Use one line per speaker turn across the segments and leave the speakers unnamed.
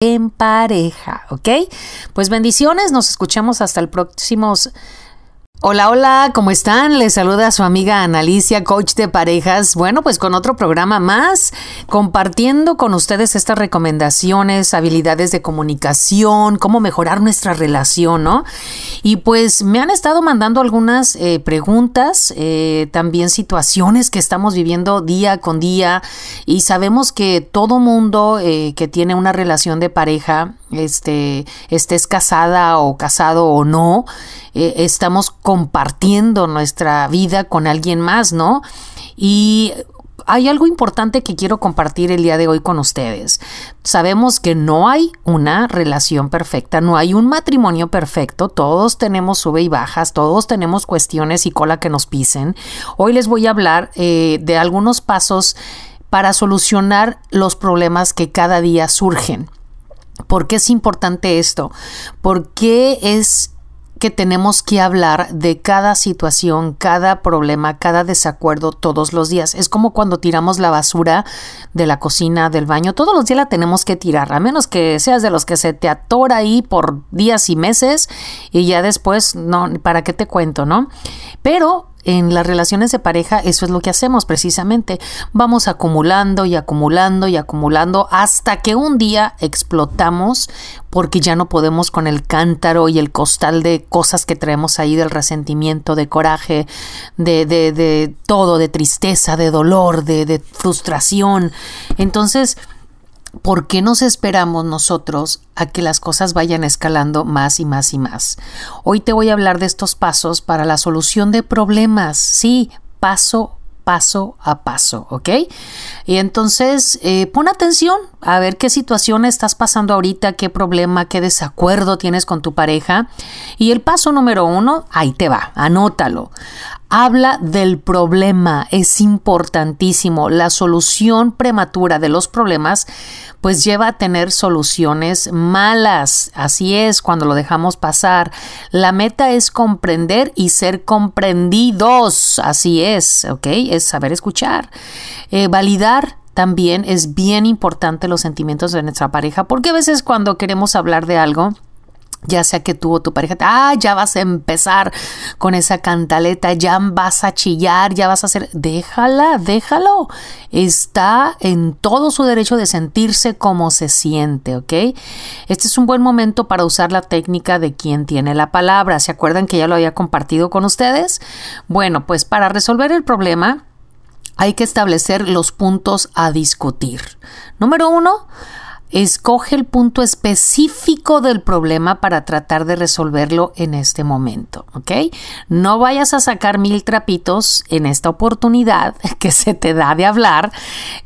en pareja, ¿ok? Pues bendiciones, nos escuchamos hasta el próximo Hola, hola, ¿cómo están? Les saluda su amiga Analicia, coach de parejas. Bueno, pues con otro programa más, compartiendo con ustedes estas recomendaciones, habilidades de comunicación, cómo mejorar nuestra relación, ¿no? Y pues me han estado mandando algunas eh, preguntas, eh, también situaciones que estamos viviendo día con día y sabemos que todo mundo eh, que tiene una relación de pareja, este, estés casada o casado o no, estamos compartiendo nuestra vida con alguien más, ¿no? Y hay algo importante que quiero compartir el día de hoy con ustedes. Sabemos que no hay una relación perfecta, no hay un matrimonio perfecto, todos tenemos sube y bajas, todos tenemos cuestiones y cola que nos pisen. Hoy les voy a hablar eh, de algunos pasos para solucionar los problemas que cada día surgen. ¿Por qué es importante esto? ¿Por qué es que tenemos que hablar de cada situación, cada problema, cada desacuerdo todos los días. Es como cuando tiramos la basura de la cocina, del baño, todos los días la tenemos que tirar, a menos que seas de los que se te atora ahí por días y meses y ya después, no, ¿para qué te cuento, no? Pero en las relaciones de pareja eso es lo que hacemos precisamente. Vamos acumulando y acumulando y acumulando hasta que un día explotamos porque ya no podemos con el cántaro y el costal de cosas que traemos ahí del resentimiento, de coraje, de, de, de todo, de tristeza, de dolor, de, de frustración. Entonces, ¿por qué nos esperamos nosotros a que las cosas vayan escalando más y más y más? Hoy te voy a hablar de estos pasos para la solución de problemas. Sí, paso paso a paso, ¿ok? Y entonces eh, pon atención a ver qué situación estás pasando ahorita, qué problema, qué desacuerdo tienes con tu pareja. Y el paso número uno, ahí te va, anótalo. Habla del problema, es importantísimo. La solución prematura de los problemas pues lleva a tener soluciones malas. Así es cuando lo dejamos pasar. La meta es comprender y ser comprendidos. Así es, ¿ok? Es saber escuchar. Eh, validar también es bien importante los sentimientos de nuestra pareja porque a veces cuando queremos hablar de algo, ya sea que tú o tu pareja, ah, ya vas a empezar con esa cantaleta, ya vas a chillar, ya vas a hacer, déjala, déjalo. Está en todo su derecho de sentirse como se siente, ¿ok? Este es un buen momento para usar la técnica de quien tiene la palabra. ¿Se acuerdan que ya lo había compartido con ustedes? Bueno, pues para resolver el problema hay que establecer los puntos a discutir. Número uno, Escoge el punto específico del problema para tratar de resolverlo en este momento, ¿ok? No vayas a sacar mil trapitos en esta oportunidad que se te da de hablar.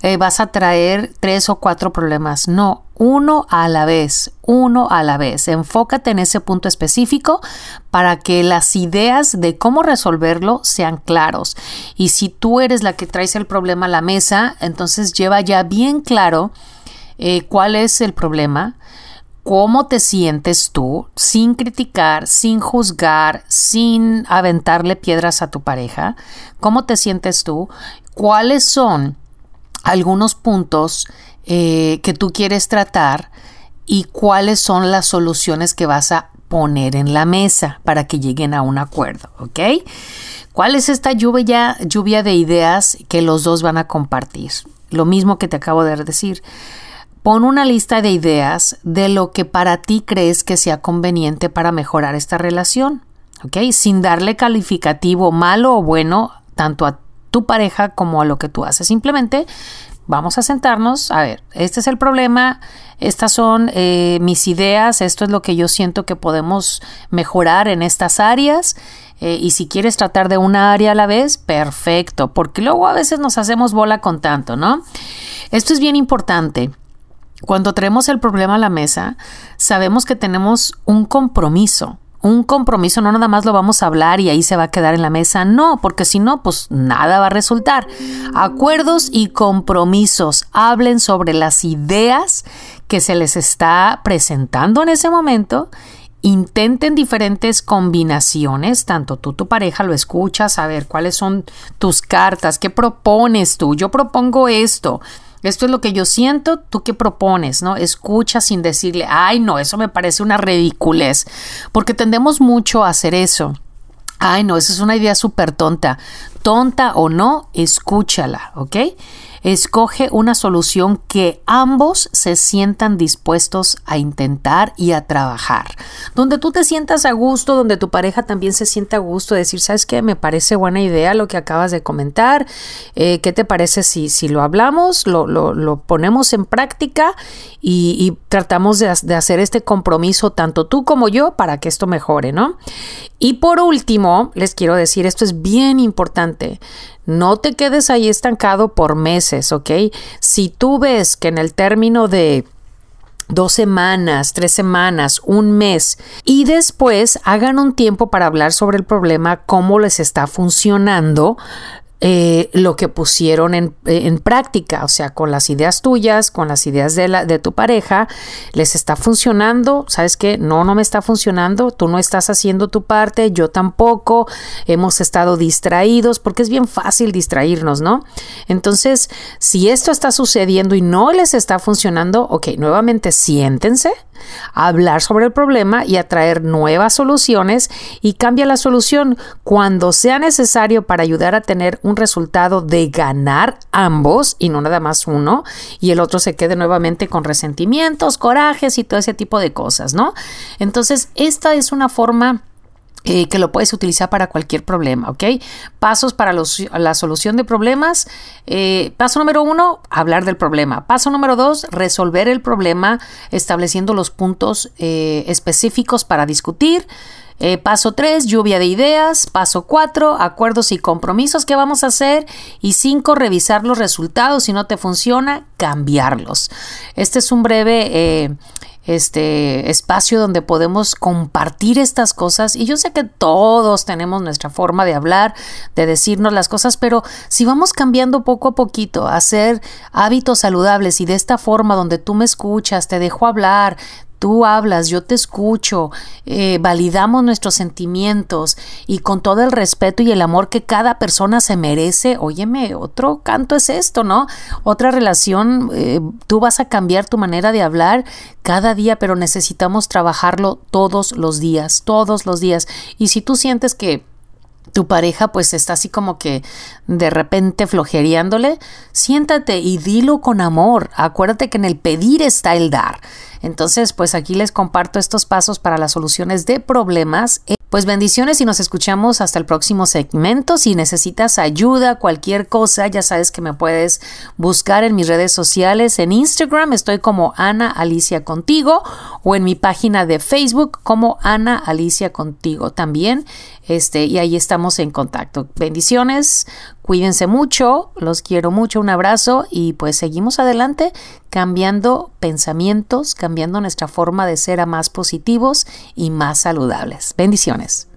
Eh, vas a traer tres o cuatro problemas. No, uno a la vez, uno a la vez. Enfócate en ese punto específico para que las ideas de cómo resolverlo sean claros. Y si tú eres la que traes el problema a la mesa, entonces lleva ya bien claro eh, cuál es el problema, cómo te sientes tú, sin criticar, sin juzgar, sin aventarle piedras a tu pareja, cómo te sientes tú, cuáles son algunos puntos eh, que tú quieres tratar y cuáles son las soluciones que vas a poner en la mesa para que lleguen a un acuerdo, ¿ok? ¿Cuál es esta lluvia, lluvia de ideas que los dos van a compartir? Lo mismo que te acabo de decir. Pon una lista de ideas de lo que para ti crees que sea conveniente para mejorar esta relación, ¿ok? Sin darle calificativo malo o bueno tanto a tu pareja como a lo que tú haces. Simplemente vamos a sentarnos, a ver, este es el problema, estas son eh, mis ideas, esto es lo que yo siento que podemos mejorar en estas áreas. Eh, y si quieres tratar de una área a la vez, perfecto, porque luego a veces nos hacemos bola con tanto, ¿no? Esto es bien importante. Cuando traemos el problema a la mesa, sabemos que tenemos un compromiso. Un compromiso no nada más lo vamos a hablar y ahí se va a quedar en la mesa, no, porque si no, pues nada va a resultar. Acuerdos y compromisos. Hablen sobre las ideas que se les está presentando en ese momento intenten diferentes combinaciones, tanto tú, tu pareja lo escuchas, a ver cuáles son tus cartas, qué propones tú, yo propongo esto, esto es lo que yo siento, ¿tú qué propones? ¿No? Escucha sin decirle, ay, no, eso me parece una ridiculez, porque tendemos mucho a hacer eso. Ay, no, esa es una idea súper tonta. Tonta o no, escúchala, ¿ok? Escoge una solución que ambos se sientan dispuestos a intentar y a trabajar. Donde tú te sientas a gusto, donde tu pareja también se sienta a gusto, decir, ¿sabes qué? Me parece buena idea lo que acabas de comentar. Eh, ¿Qué te parece si, si lo hablamos, lo, lo, ponemos en práctica y, tratamos de, de hacer este compromiso, tanto tú como yo, para que esto mejore, ¿no? Y por último, les quiero decir, esto es bien importante. No te quedes ahí estancado por meses, ¿ok? Si tú ves que en el término de dos semanas, tres semanas, un mes y después hagan un tiempo para hablar sobre el problema, cómo les está funcionando, eh, lo que pusieron en, en, práctica, o sea, con las ideas tuyas, con las ideas de, la, de tu pareja, les está funcionando, ¿sabes qué? No, no me está funcionando, tú no estás haciendo tu parte, yo tampoco, hemos estado distraídos, porque es bien fácil distraernos, ¿no? Entonces, si esto está sucediendo y no les está funcionando, ok, nuevamente siéntense, hablar sobre el problema y atraer nuevas soluciones y cambia la solución cuando sea necesario para ayudar a tener un resultado de ganar ambos y no nada más uno y el otro se quede nuevamente con resentimientos, corajes y todo ese tipo de cosas, ¿no? Entonces, esta es una forma eh, que lo puedes utilizar para cualquier problema, ¿ok? Pasos para la solución de problemas. Eh, paso número uno, hablar del problema. Paso número dos, resolver el problema estableciendo los puntos eh, específicos para discutir. paso tres, lluvia de ideas. Paso cuatro, acuerdos y compromisos que vamos a hacer. Y cinco, revisar los resultados. Si no te funciona, cambiarlos. Este es un breve este espacio donde podemos compartir estas cosas. Y yo sé que todos tenemos nuestra forma de hablar, de decirnos las cosas, pero si vamos cambiando poco a poquito, a hacer hábitos saludables y de esta forma donde tú me escuchas, te dejo hablar, tú hablas, yo te escucho, eh, validamos nuestros sentimientos y con todo el respeto y el amor que cada persona se merece, óyeme, otro canto es esto, ¿no? Otra relación, eh, tú vas a cambiar tu manera de hablar cada día, pero necesitamos trabajarlo todos los días, todos los días. Y si tú sientes que tu pareja pues está así como que de repente flojereándole, siéntate y dilo con amor. Acuérdate que en el pedir está el dar. Entonces, pues aquí les comparto estos pasos para las soluciones de problemas. Pues bendiciones y nos escuchamos hasta el próximo segmento. Si necesitas ayuda, cualquier cosa, ya sabes que me puedes buscar en mis redes sociales. En Instagram estoy como Ana Alicia Contigo o en mi página de Facebook como Ana Alicia Contigo también. Este, y ahí estamos en contacto. Bendiciones, cuídense mucho, los quiero mucho, un abrazo y pues seguimos adelante cambiando pensamientos, cambiando nuestra forma de ser a más positivos y más saludables. Bendiciones.